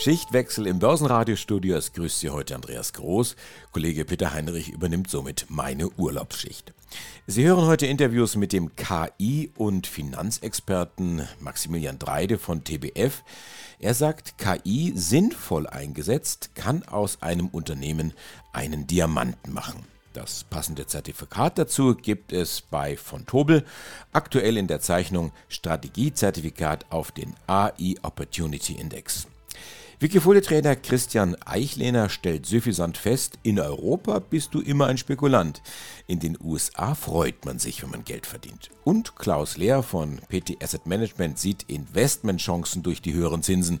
Schichtwechsel im Börsenradiostudio. Es grüßt Sie heute Andreas Groß. Kollege Peter Heinrich übernimmt somit meine Urlaubsschicht. Sie hören heute Interviews mit dem KI- und Finanzexperten Maximilian Dreide von TBF. Er sagt, KI sinnvoll eingesetzt kann aus einem Unternehmen einen Diamanten machen. Das passende Zertifikat dazu gibt es bei von Tobel, aktuell in der Zeichnung Strategiezertifikat auf den AI Opportunity Index. Wikifolio-Trainer Christian Eichlehner stellt suffisant fest, in Europa bist du immer ein Spekulant. In den USA freut man sich, wenn man Geld verdient. Und Klaus Lehr von PT Asset Management sieht Investmentchancen durch die höheren Zinsen.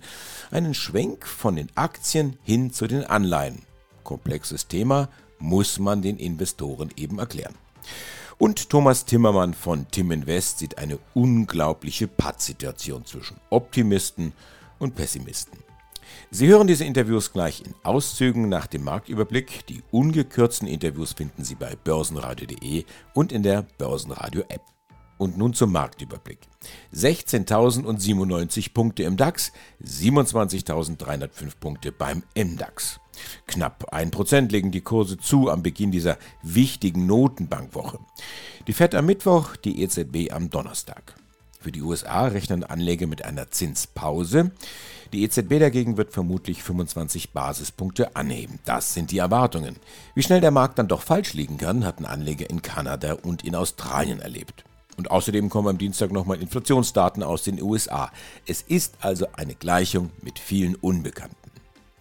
Einen Schwenk von den Aktien hin zu den Anleihen. Komplexes Thema, muss man den Investoren eben erklären. Und Thomas Timmermann von Tim Invest sieht eine unglaubliche Pattsituation zwischen Optimisten und Pessimisten. Sie hören diese Interviews gleich in Auszügen nach dem Marktüberblick. Die ungekürzten Interviews finden Sie bei börsenradio.de und in der Börsenradio-App. Und nun zum Marktüberblick. 16.097 Punkte im DAX, 27.305 Punkte beim MDAX. Knapp 1% legen die Kurse zu am Beginn dieser wichtigen Notenbankwoche. Die FED am Mittwoch, die EZB am Donnerstag. Für die USA rechnen Anleger mit einer Zinspause. Die EZB dagegen wird vermutlich 25 Basispunkte anheben. Das sind die Erwartungen. Wie schnell der Markt dann doch falsch liegen kann, hatten Anleger in Kanada und in Australien erlebt. Und außerdem kommen am Dienstag nochmal Inflationsdaten aus den USA. Es ist also eine Gleichung mit vielen Unbekannten.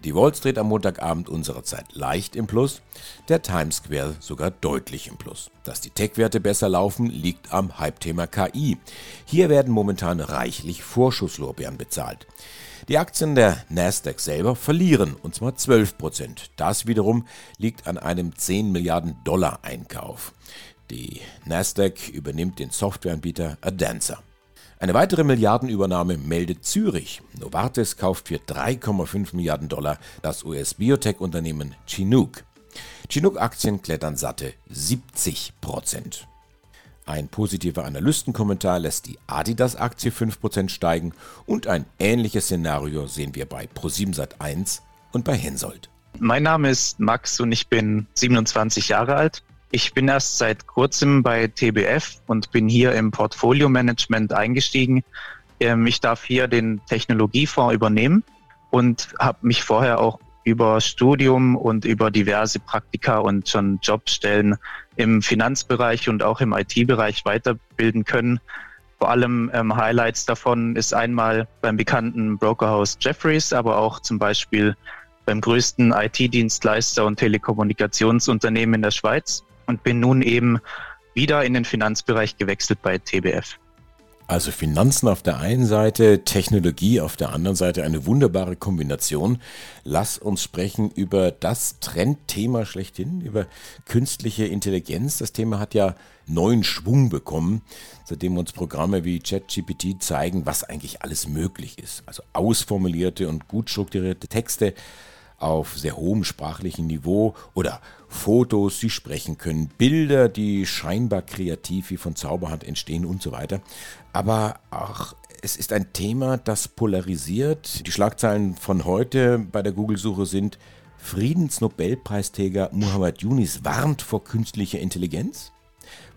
Die Wall Street am Montagabend unserer Zeit leicht im Plus, der Times Square sogar deutlich im Plus. Dass die Tech-Werte besser laufen, liegt am Hype-Thema KI. Hier werden momentan reichlich Vorschusslorbeeren bezahlt. Die Aktien der Nasdaq selber verlieren, und zwar 12 Prozent. Das wiederum liegt an einem 10 Milliarden Dollar Einkauf. Die Nasdaq übernimmt den Softwareanbieter Adanza. Eine weitere Milliardenübernahme meldet Zürich. Novartis kauft für 3,5 Milliarden Dollar das US-Biotech-Unternehmen Chinook. Chinook-Aktien klettern satte 70 Prozent. Ein positiver Analystenkommentar lässt die Adidas-Aktie 5% steigen und ein ähnliches Szenario sehen wir bei Pro7 und bei Hensoldt. Mein Name ist Max und ich bin 27 Jahre alt. Ich bin erst seit kurzem bei TBF und bin hier im Portfolio-Management eingestiegen. Ähm, ich darf hier den Technologiefonds übernehmen und habe mich vorher auch über Studium und über diverse Praktika und schon Jobstellen im Finanzbereich und auch im IT-Bereich weiterbilden können. Vor allem ähm, Highlights davon ist einmal beim bekannten Brokerhaus Jefferies, aber auch zum Beispiel beim größten IT-Dienstleister und Telekommunikationsunternehmen in der Schweiz und bin nun eben wieder in den Finanzbereich gewechselt bei TBF. Also Finanzen auf der einen Seite, Technologie auf der anderen Seite, eine wunderbare Kombination. Lass uns sprechen über das Trendthema schlechthin, über künstliche Intelligenz. Das Thema hat ja neuen Schwung bekommen, seitdem uns Programme wie ChatGPT zeigen, was eigentlich alles möglich ist. Also ausformulierte und gut strukturierte Texte auf sehr hohem sprachlichen Niveau oder Fotos, die sprechen können, Bilder, die scheinbar kreativ wie von Zauberhand entstehen und so weiter. Aber auch es ist ein Thema, das polarisiert. Die Schlagzeilen von heute bei der Google-Suche sind Friedensnobelpreisträger Muhammad Yunis warnt vor künstlicher Intelligenz.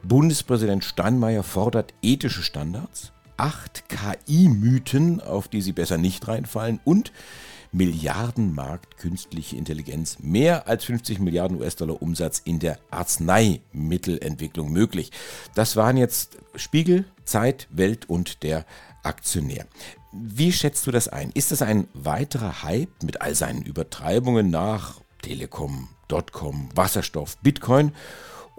Bundespräsident Steinmeier fordert ethische Standards. Acht KI-Mythen, auf die Sie besser nicht reinfallen. Und Milliardenmarkt künstliche Intelligenz, mehr als 50 Milliarden US-Dollar Umsatz in der Arzneimittelentwicklung möglich. Das waren jetzt Spiegel, Zeit, Welt und der Aktionär. Wie schätzt du das ein? Ist das ein weiterer Hype mit all seinen Übertreibungen nach Telekom, Dotcom, Wasserstoff, Bitcoin?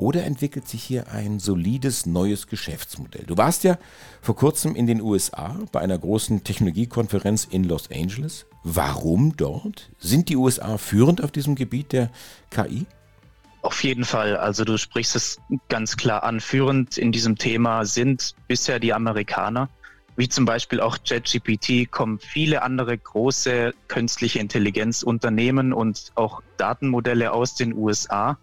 Oder entwickelt sich hier ein solides neues Geschäftsmodell? Du warst ja vor kurzem in den USA bei einer großen Technologiekonferenz in Los Angeles. Warum dort? Sind die USA führend auf diesem Gebiet der KI? Auf jeden Fall. Also du sprichst es ganz klar an. Führend in diesem Thema sind bisher die Amerikaner. wie zum Beispiel auch JetGPT, kommen viele andere große künstliche Intelligenzunternehmen und auch Datenmodelle aus den USA.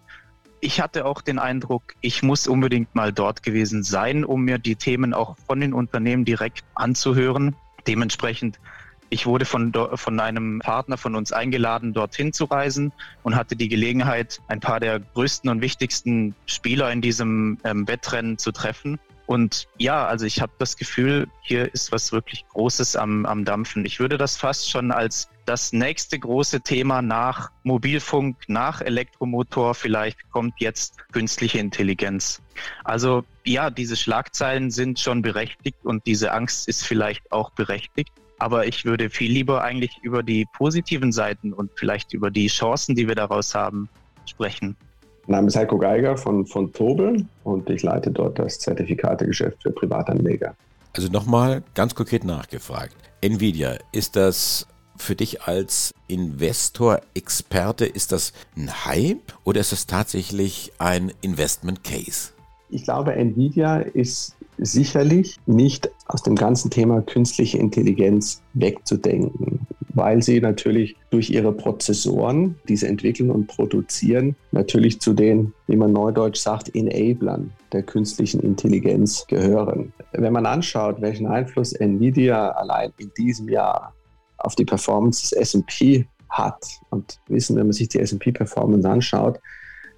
Ich hatte auch den Eindruck, ich muss unbedingt mal dort gewesen sein, um mir die Themen auch von den Unternehmen direkt anzuhören. Dementsprechend ich wurde von, von einem Partner von uns eingeladen, dorthin zu reisen und hatte die Gelegenheit, ein paar der größten und wichtigsten Spieler in diesem ähm, Wettrennen zu treffen. Und ja, also ich habe das Gefühl, hier ist was wirklich Großes am, am Dampfen. Ich würde das fast schon als das nächste große Thema nach Mobilfunk, nach Elektromotor vielleicht kommt jetzt künstliche Intelligenz. Also ja, diese Schlagzeilen sind schon berechtigt und diese Angst ist vielleicht auch berechtigt. Aber ich würde viel lieber eigentlich über die positiven Seiten und vielleicht über die Chancen, die wir daraus haben, sprechen. Mein Name ist Heiko Geiger von, von Tobel und ich leite dort das Zertifikategeschäft für Privatanleger. Also nochmal ganz konkret nachgefragt. Nvidia, ist das für dich als Investor, Experte, ist das ein Hype oder ist das tatsächlich ein Investment Case? Ich glaube, Nvidia ist sicherlich nicht aus dem ganzen Thema künstliche Intelligenz wegzudenken, weil sie natürlich durch ihre Prozessoren diese entwickeln und produzieren, natürlich zu den, wie man neudeutsch sagt, Enablern der künstlichen Intelligenz gehören. Wenn man anschaut, welchen Einfluss Nvidia allein in diesem Jahr auf die Performance des S&P hat und wissen, wenn man sich die S&P-Performance anschaut,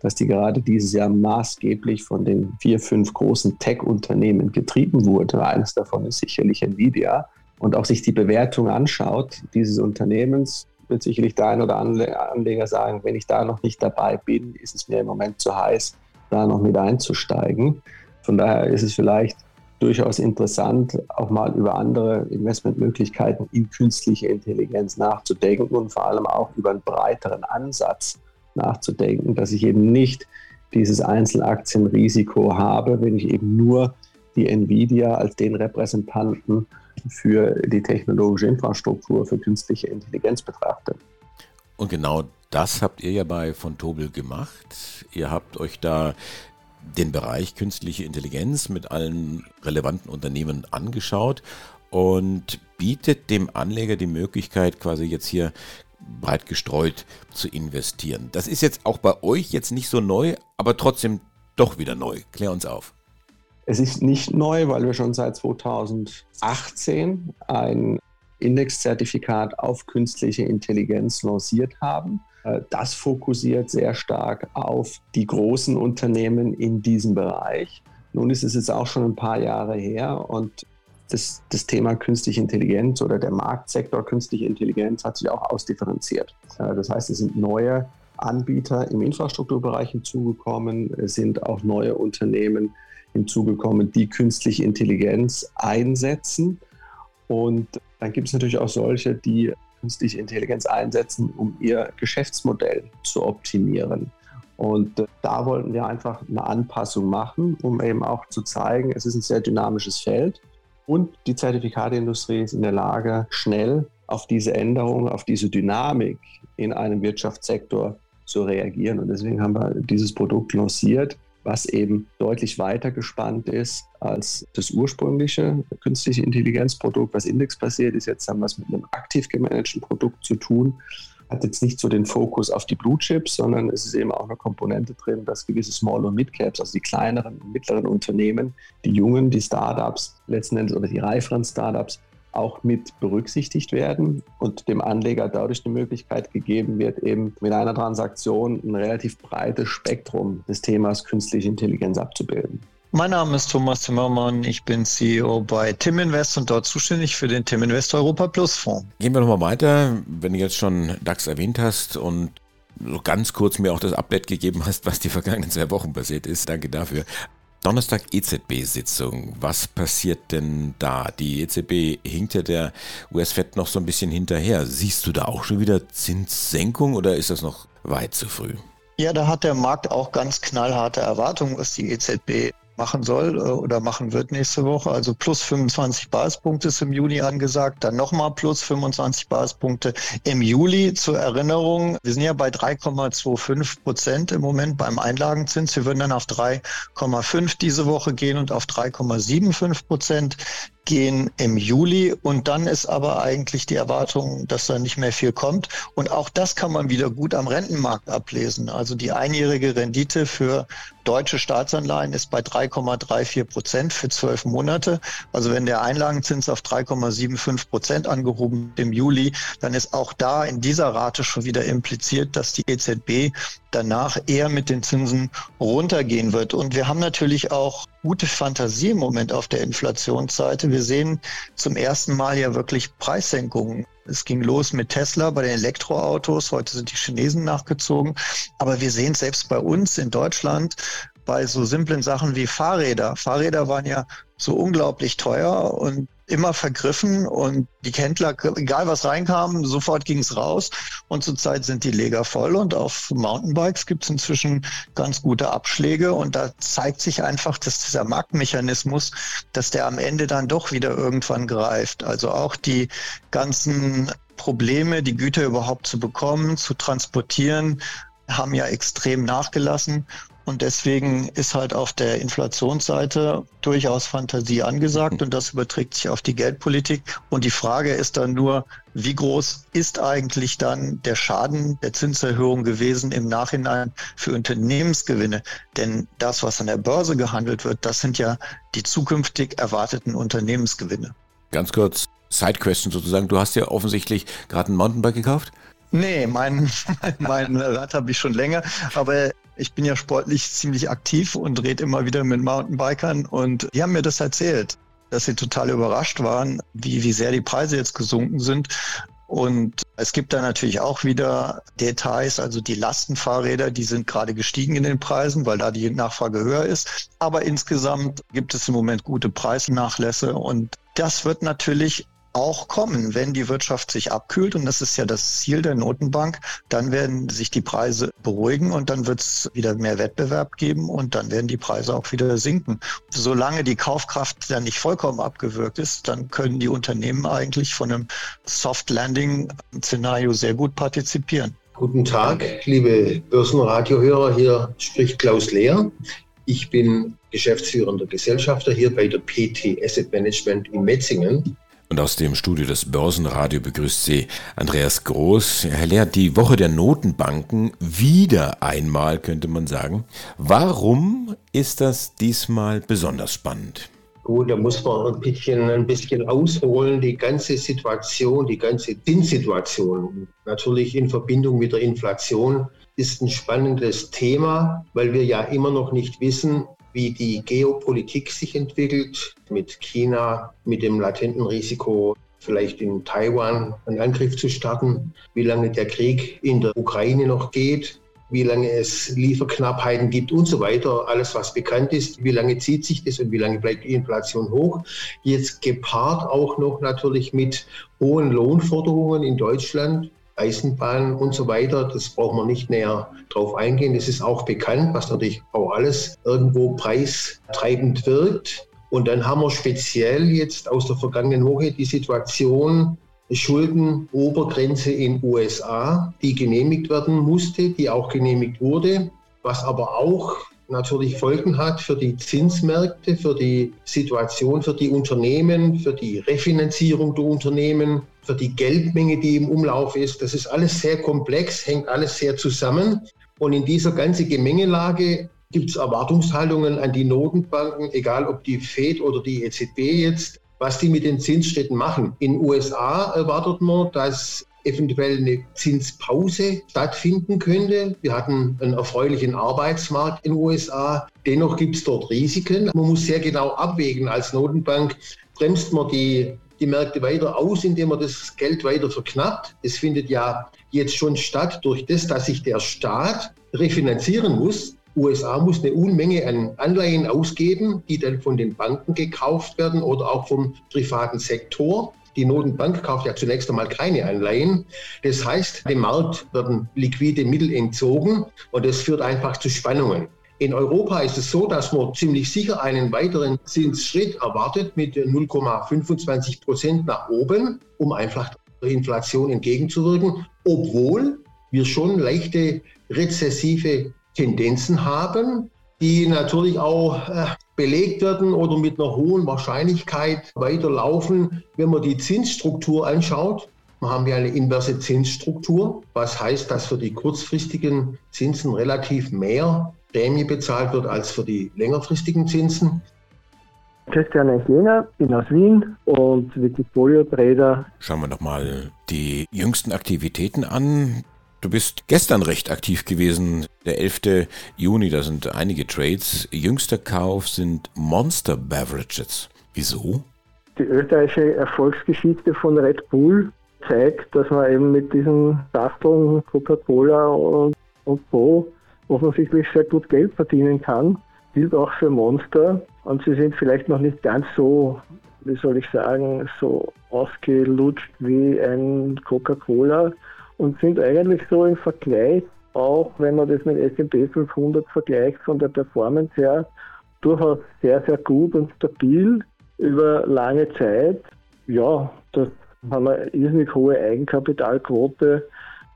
dass die gerade dieses Jahr maßgeblich von den vier, fünf großen Tech-Unternehmen getrieben wurde. Eines davon ist sicherlich Nvidia. Und auch sich die Bewertung anschaut dieses Unternehmens, wird sicherlich der ein oder andere Anleger sagen, wenn ich da noch nicht dabei bin, ist es mir im Moment zu heiß, da noch mit einzusteigen. Von daher ist es vielleicht durchaus interessant, auch mal über andere Investmentmöglichkeiten in künstliche Intelligenz nachzudenken und vor allem auch über einen breiteren Ansatz nachzudenken, dass ich eben nicht dieses Einzelaktienrisiko habe, wenn ich eben nur die Nvidia als den Repräsentanten für die technologische Infrastruktur für künstliche Intelligenz betrachte. Und genau das habt ihr ja bei von Tobel gemacht. Ihr habt euch da den Bereich künstliche Intelligenz mit allen relevanten Unternehmen angeschaut und bietet dem Anleger die Möglichkeit, quasi jetzt hier breit gestreut zu investieren. Das ist jetzt auch bei euch jetzt nicht so neu, aber trotzdem doch wieder neu. Klär uns auf. Es ist nicht neu, weil wir schon seit 2018 ein Indexzertifikat auf künstliche Intelligenz lanciert haben. Äh, das fokussiert sehr stark auf die großen Unternehmen in diesem Bereich. Nun ist es jetzt auch schon ein paar Jahre her und das, das Thema künstliche Intelligenz oder der Marktsektor künstliche Intelligenz hat sich auch ausdifferenziert. Das heißt, es sind neue Anbieter im Infrastrukturbereich hinzugekommen, es sind auch neue Unternehmen hinzugekommen, die künstliche Intelligenz einsetzen. Und dann gibt es natürlich auch solche, die künstliche Intelligenz einsetzen, um ihr Geschäftsmodell zu optimieren. Und da wollten wir einfach eine Anpassung machen, um eben auch zu zeigen, es ist ein sehr dynamisches Feld. Und die Zertifikateindustrie ist in der Lage, schnell auf diese Änderung, auf diese Dynamik in einem Wirtschaftssektor zu reagieren. Und deswegen haben wir dieses Produkt lanciert, was eben deutlich weiter gespannt ist als das ursprüngliche künstliche Intelligenzprodukt, was indexbasiert ist. Jetzt haben wir es mit einem aktiv gemanagten Produkt zu tun, hat jetzt nicht so den Fokus auf die Blue Chips, sondern es ist eben auch eine Komponente drin, dass gewisse Small- und Mid-Caps, also die kleineren und mittleren Unternehmen, die jungen, die Startups letzten Endes oder die reiferen Startups auch mit berücksichtigt werden und dem Anleger dadurch die Möglichkeit gegeben wird, eben mit einer Transaktion ein relativ breites Spektrum des Themas künstliche Intelligenz abzubilden. Mein Name ist Thomas Zimmermann. Ich bin CEO bei Tim Invest und dort zuständig für den Tim Invest Europa Plus Fonds. Gehen wir nochmal weiter. Wenn du jetzt schon DAX erwähnt hast und so ganz kurz mir auch das Update gegeben hast, was die vergangenen zwei Wochen passiert ist. Danke dafür. Donnerstag EZB-Sitzung. Was passiert denn da? Die EZB hinkt ja der US-Fed noch so ein bisschen hinterher. Siehst du da auch schon wieder Zinssenkung oder ist das noch weit zu früh? Ja, da hat der Markt auch ganz knallharte Erwartungen, was die EZB machen soll äh, oder machen wird nächste Woche. Also plus 25 Basispunkte ist im Juni angesagt, dann nochmal plus 25 Basispunkte im Juli. Zur Erinnerung, wir sind ja bei 3,25 Prozent im Moment beim Einlagenzins. Wir würden dann auf 3,5 diese Woche gehen und auf 3,75 Prozent gehen im Juli und dann ist aber eigentlich die Erwartung, dass da nicht mehr viel kommt. Und auch das kann man wieder gut am Rentenmarkt ablesen. Also die einjährige Rendite für deutsche Staatsanleihen ist bei 3,34 Prozent für zwölf Monate. Also wenn der Einlagenzins auf 3,75 Prozent angehoben im Juli, dann ist auch da in dieser Rate schon wieder impliziert, dass die EZB danach eher mit den Zinsen runtergehen wird. Und wir haben natürlich auch gute Fantasie im Moment auf der Inflationsseite. Wir sehen zum ersten Mal ja wirklich Preissenkungen. Es ging los mit Tesla bei den Elektroautos. Heute sind die Chinesen nachgezogen. Aber wir sehen selbst bei uns in Deutschland bei so simplen Sachen wie Fahrräder. Fahrräder waren ja so unglaublich teuer und immer vergriffen und die Händler, egal was reinkam, sofort ging es raus und zurzeit sind die Leger voll und auf Mountainbikes gibt es inzwischen ganz gute Abschläge und da zeigt sich einfach, dass dieser Marktmechanismus, dass der am Ende dann doch wieder irgendwann greift. Also auch die ganzen Probleme, die Güter überhaupt zu bekommen, zu transportieren, haben ja extrem nachgelassen. Und deswegen ist halt auf der Inflationsseite durchaus Fantasie angesagt und das überträgt sich auf die Geldpolitik. Und die Frage ist dann nur, wie groß ist eigentlich dann der Schaden der Zinserhöhung gewesen im Nachhinein für Unternehmensgewinne? Denn das, was an der Börse gehandelt wird, das sind ja die zukünftig erwarteten Unternehmensgewinne. Ganz kurz, Side-Question sozusagen. Du hast ja offensichtlich gerade ein Mountainbike gekauft. Nee, mein, mein Rad habe ich schon länger, aber ich bin ja sportlich ziemlich aktiv und rede immer wieder mit Mountainbikern und die haben mir das erzählt, dass sie total überrascht waren, wie, wie sehr die Preise jetzt gesunken sind. Und es gibt da natürlich auch wieder Details, also die Lastenfahrräder, die sind gerade gestiegen in den Preisen, weil da die Nachfrage höher ist. Aber insgesamt gibt es im Moment gute Preisnachlässe und das wird natürlich auch kommen, wenn die Wirtschaft sich abkühlt. Und das ist ja das Ziel der Notenbank. Dann werden sich die Preise beruhigen und dann wird es wieder mehr Wettbewerb geben und dann werden die Preise auch wieder sinken. Solange die Kaufkraft dann nicht vollkommen abgewürgt ist, dann können die Unternehmen eigentlich von einem Soft Landing Szenario sehr gut partizipieren. Guten Tag, liebe Börsenradiohörer. Hier spricht Klaus Lehr. Ich bin geschäftsführender Gesellschafter hier bei der PT Asset Management in Metzingen. Und aus dem Studio des Börsenradio begrüßt Sie Andreas Groß. Herr Lehr, die Woche der Notenbanken wieder einmal, könnte man sagen. Warum ist das diesmal besonders spannend? Gut, da muss man ein bisschen, ein bisschen ausholen. Die ganze Situation, die ganze Zinssituation, natürlich in Verbindung mit der Inflation, ist ein spannendes Thema, weil wir ja immer noch nicht wissen, wie die Geopolitik sich entwickelt, mit China, mit dem latenten Risiko, vielleicht in Taiwan einen Angriff zu starten, wie lange der Krieg in der Ukraine noch geht, wie lange es Lieferknappheiten gibt und so weiter, alles was bekannt ist, wie lange zieht sich das und wie lange bleibt die Inflation hoch. Jetzt gepaart auch noch natürlich mit hohen Lohnforderungen in Deutschland, Eisenbahn und so weiter. Das braucht man nicht näher drauf eingehen. Das ist auch bekannt, was natürlich auch alles irgendwo preistreibend wirkt. Und dann haben wir speziell jetzt aus der vergangenen Woche die Situation, Schuldenobergrenze in USA, die genehmigt werden musste, die auch genehmigt wurde, was aber auch natürlich Folgen hat für die Zinsmärkte, für die Situation, für die Unternehmen, für die Refinanzierung der Unternehmen, für die Geldmenge, die im Umlauf ist. Das ist alles sehr komplex, hängt alles sehr zusammen. Und in dieser ganzen Gemengelage gibt es Erwartungshaltungen an die Notenbanken, egal ob die Fed oder die EZB jetzt, was die mit den Zinsstätten machen. In den USA erwartet man, dass eventuell eine Zinspause stattfinden könnte. Wir hatten einen erfreulichen Arbeitsmarkt in den USA. Dennoch gibt es dort Risiken. Man muss sehr genau abwägen als Notenbank. Bremst man die, die Märkte weiter aus, indem man das Geld weiter verknappt? Es findet ja jetzt schon statt durch das, dass sich der Staat refinanzieren muss. USA muss eine Unmenge an Anleihen ausgeben, die dann von den Banken gekauft werden oder auch vom privaten Sektor. Die Notenbank kauft ja zunächst einmal keine Anleihen. Das heißt, dem Markt werden liquide Mittel entzogen und das führt einfach zu Spannungen. In Europa ist es so, dass man ziemlich sicher einen weiteren Zinsschritt erwartet mit 0,25 Prozent nach oben, um einfach der Inflation entgegenzuwirken, obwohl wir schon leichte rezessive Tendenzen haben, die natürlich auch äh, belegt werden oder mit einer hohen Wahrscheinlichkeit weiterlaufen, wenn man die Zinsstruktur anschaut. Wir haben ja eine inverse Zinsstruktur, was heißt, dass für die kurzfristigen Zinsen relativ mehr Prämie bezahlt wird als für die längerfristigen Zinsen. Christian Enklinger, bin aus Wien und Wikifolio-Trader. Schauen wir nochmal die jüngsten Aktivitäten an. Du bist gestern recht aktiv gewesen, der 11. Juni, da sind einige Trades. Jüngster Kauf sind Monster Beverages. Wieso? Die österreichische Erfolgsgeschichte von Red Bull zeigt, dass man eben mit diesen Sachteln Coca-Cola und, und Co. offensichtlich sehr gut Geld verdienen kann. Gilt auch für Monster. Und sie sind vielleicht noch nicht ganz so, wie soll ich sagen, so ausgelutscht wie ein Coca-Cola und sind eigentlich so im Vergleich, auch wenn man das mit S&P 500 vergleicht, von der Performance her durchaus sehr, sehr gut und stabil über lange Zeit. Ja, das haben wir irrsinnig hohe Eigenkapitalquote,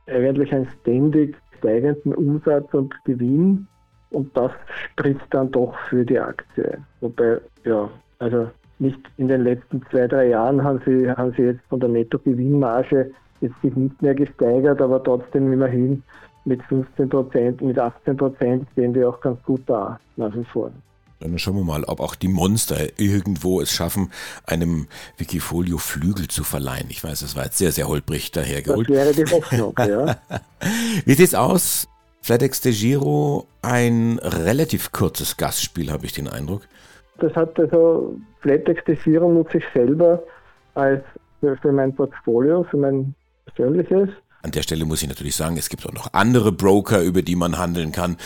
eigentlich einen ständig steigenden Umsatz und Gewinn und das spricht dann doch für die Aktie. Wobei, ja, also nicht in den letzten zwei, drei Jahren haben sie, haben sie jetzt von der Nettogewinnmarge jetzt nicht mehr gesteigert, aber trotzdem immerhin mit 15 Prozent, mit 18 Prozent stehen die auch ganz gut da nach wie vor. Dann schauen wir mal, ob auch die Monster irgendwo es schaffen, einem Wikifolio Flügel zu verleihen. Ich weiß, das war jetzt sehr, sehr holprig dahergeholt. Das wäre die Hoffnung, ja. Wie sieht's aus? FedEx de Giro, ein relativ kurzes Gastspiel, habe ich den Eindruck. Das hat also FedEx de Giro nutze ich selber als für, für mein Portfolio, für mein persönliches. An der Stelle muss ich natürlich sagen, es gibt auch noch andere Broker, über die man handeln kann.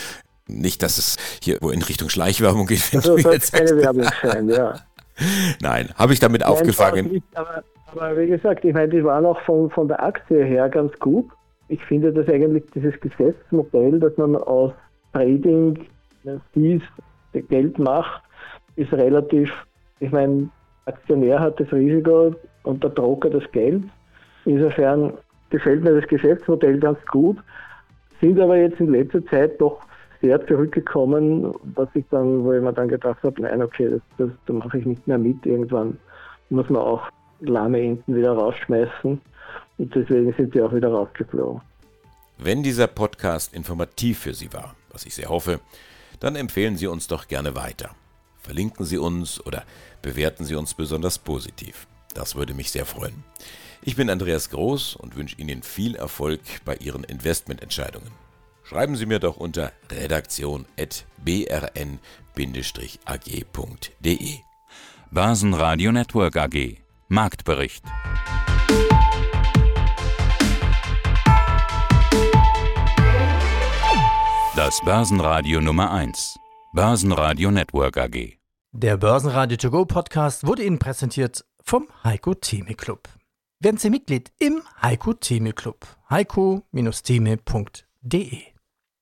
Nicht, dass es hier in Richtung Schleichwerbung geht. Also soll es keine Werbung sein, ja. Nein, habe ich damit Nein, aufgefangen. Aber, aber, wie gesagt, ich meine, die waren auch von, von der Aktie her ganz gut. Ich finde, dass eigentlich dieses Geschäftsmodell, dass man aus Trading Fees Geld macht, ist relativ, ich meine, Aktionär hat das Risiko und der Broker das Geld. Insofern gefällt mir das Geschäftsmodell ganz gut, sind aber jetzt in letzter Zeit doch sehr zurückgekommen, was ich dann, wo ich mir dann gedacht habe, nein, okay, das, das, da mache ich nicht mehr mit. Irgendwann muss man auch lahme Enten wieder rausschmeißen und deswegen sind sie auch wieder rausgeflogen. Wenn dieser Podcast informativ für Sie war, was ich sehr hoffe, dann empfehlen Sie uns doch gerne weiter. Verlinken Sie uns oder bewerten Sie uns besonders positiv. Das würde mich sehr freuen. Ich bin Andreas Groß und wünsche Ihnen viel Erfolg bei Ihren Investmententscheidungen. Schreiben Sie mir doch unter redaktion.brn-ag.de. Börsenradio Network AG Marktbericht. Das Börsenradio Nummer 1. Börsenradio Network AG. Der Börsenradio To Go Podcast wurde Ihnen präsentiert vom Heiko Theme Club. Werden Sie Mitglied im Heiko Theme Club. heiko-theme.de